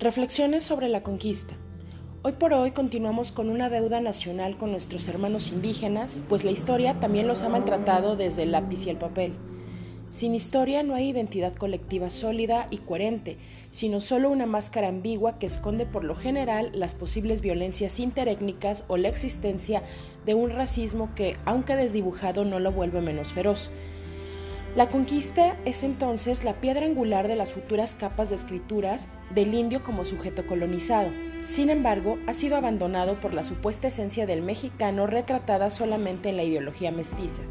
Reflexiones sobre la conquista. Hoy por hoy continuamos con una deuda nacional con nuestros hermanos indígenas, pues la historia también los ha maltratado desde el lápiz y el papel. Sin historia no hay identidad colectiva sólida y coherente, sino solo una máscara ambigua que esconde por lo general las posibles violencias interétnicas o la existencia de un racismo que, aunque desdibujado, no lo vuelve menos feroz. La conquista es entonces la piedra angular de las futuras capas de escrituras del indio como sujeto colonizado. Sin embargo, ha sido abandonado por la supuesta esencia del mexicano retratada solamente en la ideología mestiza.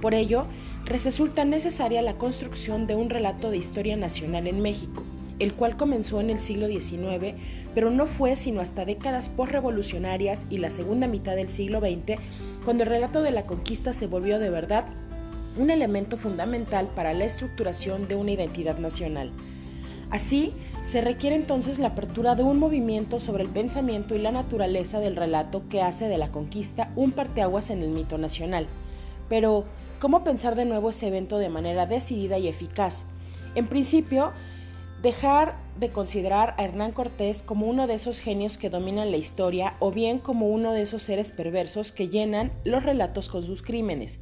Por ello, resulta necesaria la construcción de un relato de historia nacional en México, el cual comenzó en el siglo XIX, pero no fue sino hasta décadas postrevolucionarias y la segunda mitad del siglo XX cuando el relato de la conquista se volvió de verdad un elemento fundamental para la estructuración de una identidad nacional. Así, se requiere entonces la apertura de un movimiento sobre el pensamiento y la naturaleza del relato que hace de la conquista un parteaguas en el mito nacional. Pero, ¿cómo pensar de nuevo ese evento de manera decidida y eficaz? En principio, dejar de considerar a Hernán Cortés como uno de esos genios que dominan la historia o bien como uno de esos seres perversos que llenan los relatos con sus crímenes.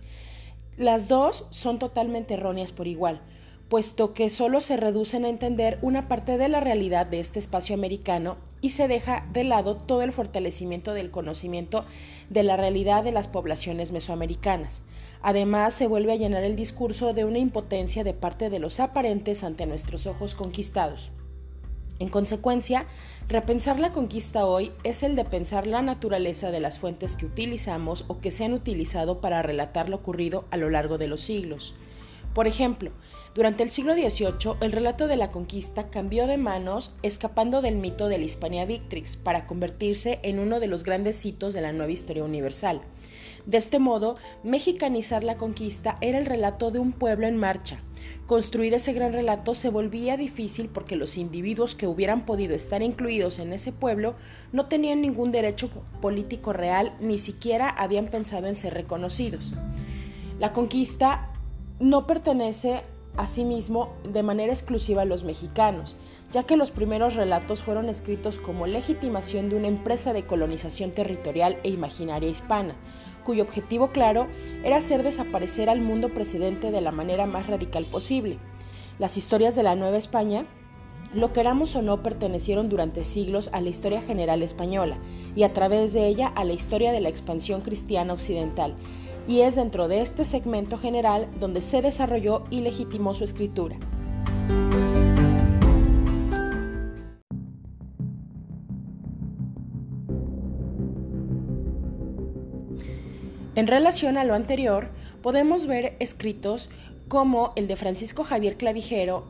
Las dos son totalmente erróneas por igual, puesto que solo se reducen a entender una parte de la realidad de este espacio americano y se deja de lado todo el fortalecimiento del conocimiento de la realidad de las poblaciones mesoamericanas. Además, se vuelve a llenar el discurso de una impotencia de parte de los aparentes ante nuestros ojos conquistados. En consecuencia, repensar la conquista hoy es el de pensar la naturaleza de las fuentes que utilizamos o que se han utilizado para relatar lo ocurrido a lo largo de los siglos. Por ejemplo, durante el siglo XVIII, el relato de la conquista cambió de manos escapando del mito de la Hispania Victrix para convertirse en uno de los grandes hitos de la nueva historia universal. De este modo, mexicanizar la conquista era el relato de un pueblo en marcha. Construir ese gran relato se volvía difícil porque los individuos que hubieran podido estar incluidos en ese pueblo no tenían ningún derecho político real, ni siquiera habían pensado en ser reconocidos. La conquista no pertenece asimismo de manera exclusiva a los mexicanos, ya que los primeros relatos fueron escritos como legitimación de una empresa de colonización territorial e imaginaria hispana, cuyo objetivo claro era hacer desaparecer al mundo precedente de la manera más radical posible. Las historias de la Nueva España, lo queramos o no, pertenecieron durante siglos a la historia general española y a través de ella a la historia de la expansión cristiana occidental, y es dentro de este segmento general donde se desarrolló y legitimó su escritura. En relación a lo anterior, podemos ver escritos como el de Francisco Javier Clavijero,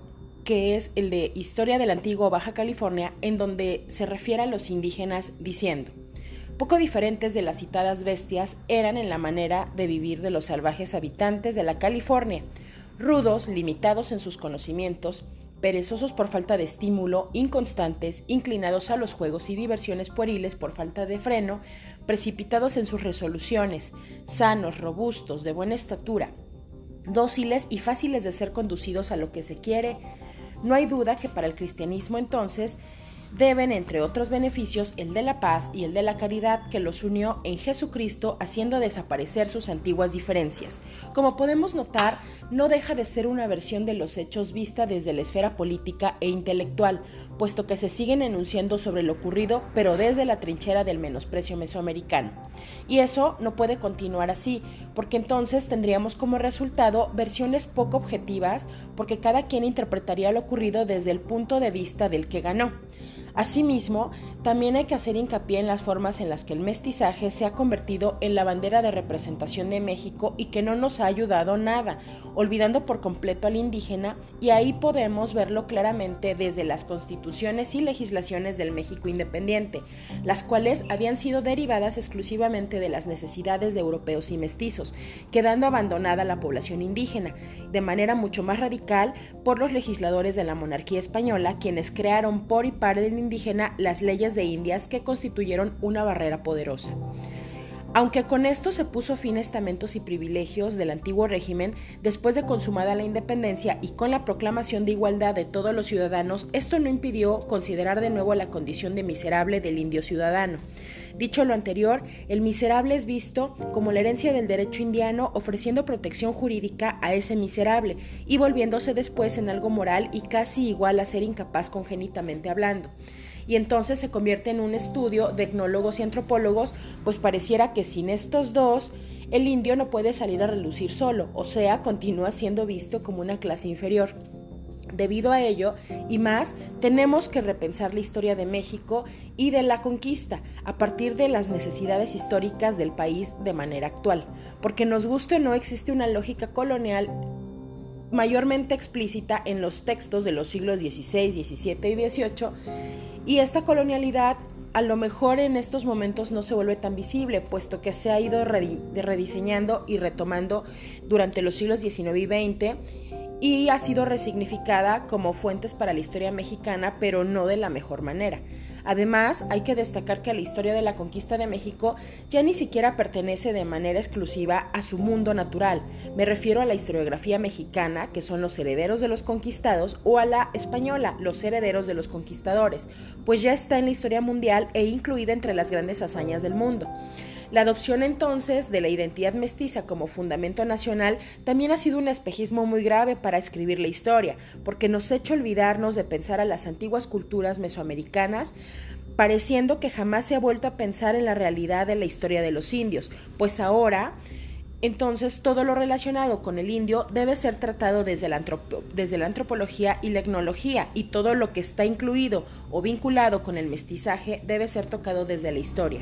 que es el de Historia del Antiguo Baja California, en donde se refiere a los indígenas diciendo, poco diferentes de las citadas bestias eran en la manera de vivir de los salvajes habitantes de la California, rudos, limitados en sus conocimientos, perezosos por falta de estímulo, inconstantes, inclinados a los juegos y diversiones pueriles por falta de freno, precipitados en sus resoluciones, sanos, robustos, de buena estatura, dóciles y fáciles de ser conducidos a lo que se quiere. No hay duda que para el cristianismo entonces deben, entre otros beneficios, el de la paz y el de la caridad que los unió en Jesucristo haciendo desaparecer sus antiguas diferencias. Como podemos notar, no deja de ser una versión de los hechos vista desde la esfera política e intelectual, puesto que se siguen enunciando sobre lo ocurrido, pero desde la trinchera del menosprecio mesoamericano. Y eso no puede continuar así, porque entonces tendríamos como resultado versiones poco objetivas, porque cada quien interpretaría lo ocurrido desde el punto de vista del que ganó. Asimismo, también hay que hacer hincapié en las formas en las que el mestizaje se ha convertido en la bandera de representación de México y que no nos ha ayudado nada, olvidando por completo al indígena, y ahí podemos verlo claramente desde las constituciones y legislaciones del México independiente, las cuales habían sido derivadas exclusivamente de las necesidades de europeos y mestizos, quedando abandonada la población indígena, de manera mucho más radical por los legisladores de la monarquía española, quienes crearon por y para el indígena las leyes de Indias que constituyeron una barrera poderosa. Aunque con esto se puso fin a estamentos y privilegios del antiguo régimen, después de consumada la independencia y con la proclamación de igualdad de todos los ciudadanos, esto no impidió considerar de nuevo la condición de miserable del indio ciudadano. Dicho lo anterior, el miserable es visto como la herencia del derecho indiano ofreciendo protección jurídica a ese miserable y volviéndose después en algo moral y casi igual a ser incapaz congénitamente hablando y entonces se convierte en un estudio de etnólogos y antropólogos, pues pareciera que sin estos dos el indio no puede salir a relucir solo, o sea, continúa siendo visto como una clase inferior. Debido a ello, y más, tenemos que repensar la historia de México y de la conquista a partir de las necesidades históricas del país de manera actual, porque nos guste o no existe una lógica colonial mayormente explícita en los textos de los siglos XVI, XVII y XVIII y esta colonialidad a lo mejor en estos momentos no se vuelve tan visible, puesto que se ha ido rediseñando y retomando durante los siglos XIX y XX y ha sido resignificada como fuentes para la historia mexicana, pero no de la mejor manera. Además, hay que destacar que la historia de la conquista de México ya ni siquiera pertenece de manera exclusiva a su mundo natural. Me refiero a la historiografía mexicana, que son los herederos de los conquistados, o a la española, los herederos de los conquistadores, pues ya está en la historia mundial e incluida entre las grandes hazañas del mundo. La adopción entonces de la identidad mestiza como fundamento nacional también ha sido un espejismo muy grave para escribir la historia, porque nos ha hecho olvidarnos de pensar a las antiguas culturas mesoamericanas, pareciendo que jamás se ha vuelto a pensar en la realidad de la historia de los indios, pues ahora entonces, todo lo relacionado con el indio debe ser tratado desde la, antropología y la etnología, y todo lo que está incluido o vinculado con el mestizaje debe ser tocado desde la historia.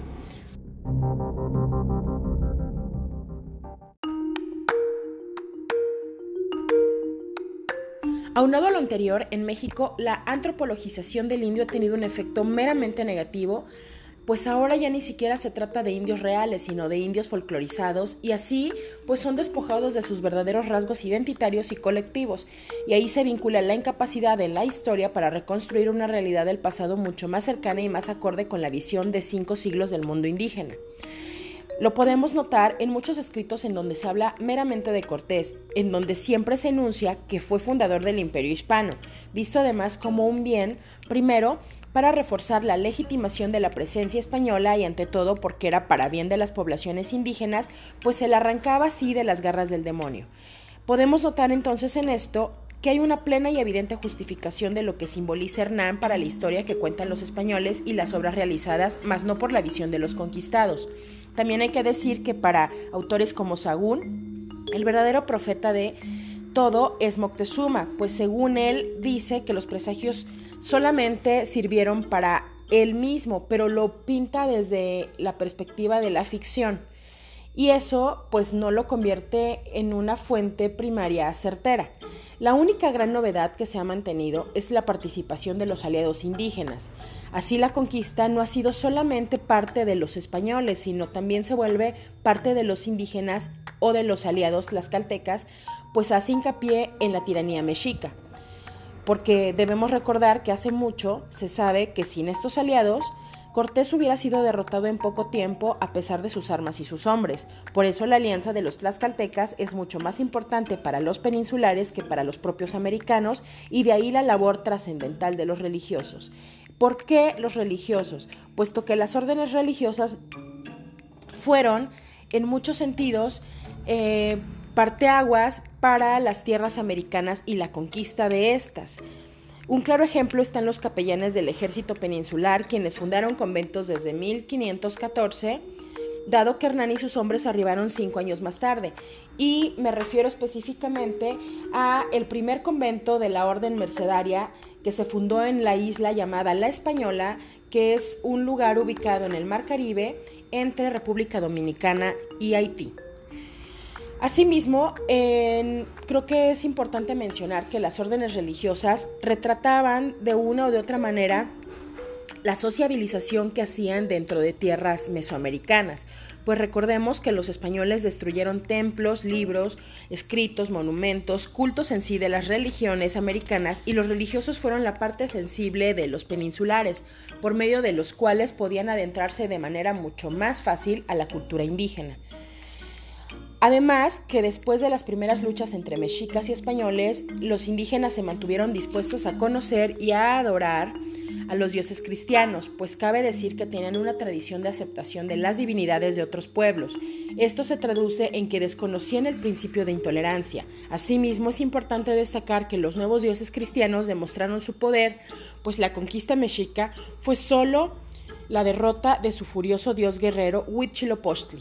Aunado a lo anterior, en México la antropologización del indio ha tenido un efecto meramente negativo, pues ahora ya ni siquiera se trata de indios reales, sino de indios folclorizados, y así pues son despojados de sus verdaderos rasgos identitarios y colectivos, y ahí se vincula la incapacidad en la historia para reconstruir una realidad del pasado mucho más cercana y más acorde con la visión de cinco siglos del mundo indígena. Lo podemos notar en muchos escritos en donde se habla meramente de Cortés, en donde siempre se enuncia que fue fundador del imperio hispano, visto además como un bien, primero, para reforzar la legitimación de la presencia española y ante todo porque era para bien de las poblaciones indígenas, pues se la arrancaba así de las garras del demonio. Podemos notar entonces en esto que hay una plena y evidente justificación de lo que simboliza Hernán para la historia que cuentan los españoles y las obras realizadas, mas no por la visión de los conquistados. También hay que decir que para autores como Sagún, el verdadero profeta de todo es Moctezuma, pues según él dice que los presagios solamente sirvieron para él mismo, pero lo pinta desde la perspectiva de la ficción. Y eso pues no lo convierte en una fuente primaria certera. La única gran novedad que se ha mantenido es la participación de los aliados indígenas. Así la conquista no ha sido solamente parte de los españoles, sino también se vuelve parte de los indígenas o de los aliados tlaxcaltecas, pues hace hincapié en la tiranía mexica. Porque debemos recordar que hace mucho se sabe que sin estos aliados Cortés hubiera sido derrotado en poco tiempo a pesar de sus armas y sus hombres. Por eso la alianza de los tlaxcaltecas es mucho más importante para los peninsulares que para los propios americanos y de ahí la labor trascendental de los religiosos. ¿Por qué los religiosos? Puesto que las órdenes religiosas fueron, en muchos sentidos, eh, parteaguas para las tierras americanas y la conquista de estas. Un claro ejemplo están los capellanes del ejército peninsular, quienes fundaron conventos desde 1514, dado que Hernán y sus hombres arribaron cinco años más tarde. Y me refiero específicamente a el primer convento de la orden mercedaria que se fundó en la isla llamada La Española, que es un lugar ubicado en el Mar Caribe entre República Dominicana y Haití. Asimismo, creo que es importante mencionar que las órdenes religiosas retrataban de una o de otra manera la sociabilización que hacían dentro de tierras mesoamericanas, pues recordemos que los españoles destruyeron templos, libros, escritos, monumentos, cultos en sí de las religiones americanas y los religiosos fueron la parte sensible de los peninsulares, por medio de los cuales podían adentrarse de manera mucho más fácil a la cultura indígena. Además, que después de las primeras luchas entre mexicas y españoles, los indígenas se mantuvieron dispuestos a conocer y a adorar a los dioses cristianos, pues cabe decir que tenían una tradición de aceptación de las divinidades de otros pueblos. Esto se traduce en que desconocían el principio de intolerancia. Asimismo, es importante destacar que los nuevos dioses cristianos demostraron su poder, pues la conquista mexica fue solo la derrota de su furioso dios guerrero Huitzilopochtli.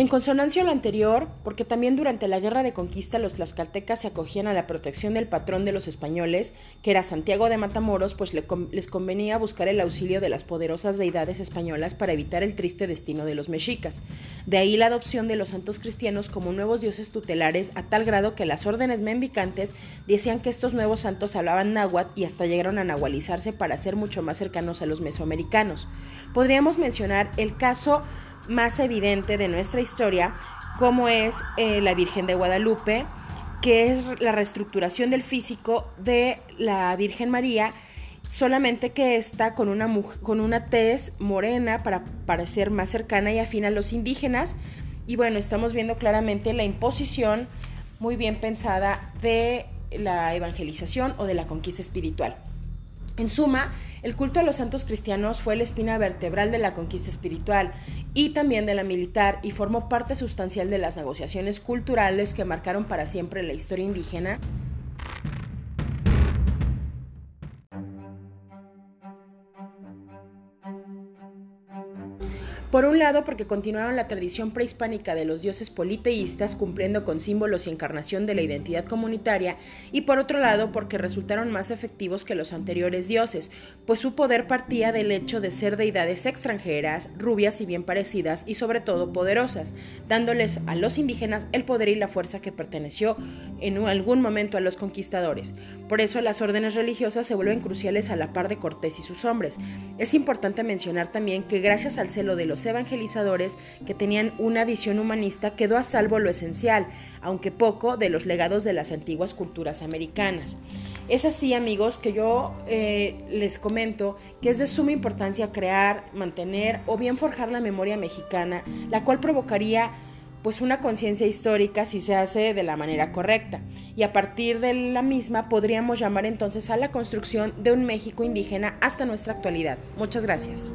En consonancia a lo anterior, porque también durante la guerra de conquista los tlaxcaltecas se acogían a la protección del patrón de los españoles, que era Santiago de Matamoros, pues les convenía buscar el auxilio de las poderosas deidades españolas para evitar el triste destino de los mexicas. De ahí la adopción de los santos cristianos como nuevos dioses tutelares, a tal grado que las órdenes mendicantes decían que estos nuevos santos hablaban náhuatl y hasta llegaron a nahualizarse para ser mucho más cercanos a los mesoamericanos. Podríamos mencionar el caso más evidente de nuestra historia, como es eh, la Virgen de Guadalupe, que es la reestructuración del físico de la Virgen María, solamente que está con una, con una tez morena para parecer más cercana y afín a los indígenas. Y bueno, estamos viendo claramente la imposición muy bien pensada de la evangelización o de la conquista espiritual. En suma, el culto a los santos cristianos fue la espina vertebral de la conquista espiritual y también de la militar y formó parte sustancial de las negociaciones culturales que marcaron para siempre la historia indígena Por un lado, porque continuaron la tradición prehispánica de los dioses politeístas, cumpliendo con símbolos y encarnación de la identidad comunitaria, y por otro lado, porque resultaron más efectivos que los anteriores dioses, pues su poder partía del hecho de ser deidades extranjeras, rubias y bien parecidas, y sobre todo poderosas, dándoles a los indígenas el poder y la fuerza que perteneció en algún momento a los conquistadores. Por eso las órdenes religiosas se vuelven cruciales a la par de Cortés y sus hombres. Es importante mencionar también que gracias al celo de evangelizadores que tenían una visión humanista quedó a salvo lo esencial, aunque poco, de los legados de las antiguas culturas americanas. Es así, amigos, que yo eh, les comento que es de suma importancia crear, mantener o bien forjar la memoria mexicana, la cual provocaría pues una conciencia histórica si se hace de la manera correcta. Y a partir de la misma podríamos llamar entonces a la construcción de un México indígena hasta nuestra actualidad. Muchas gracias.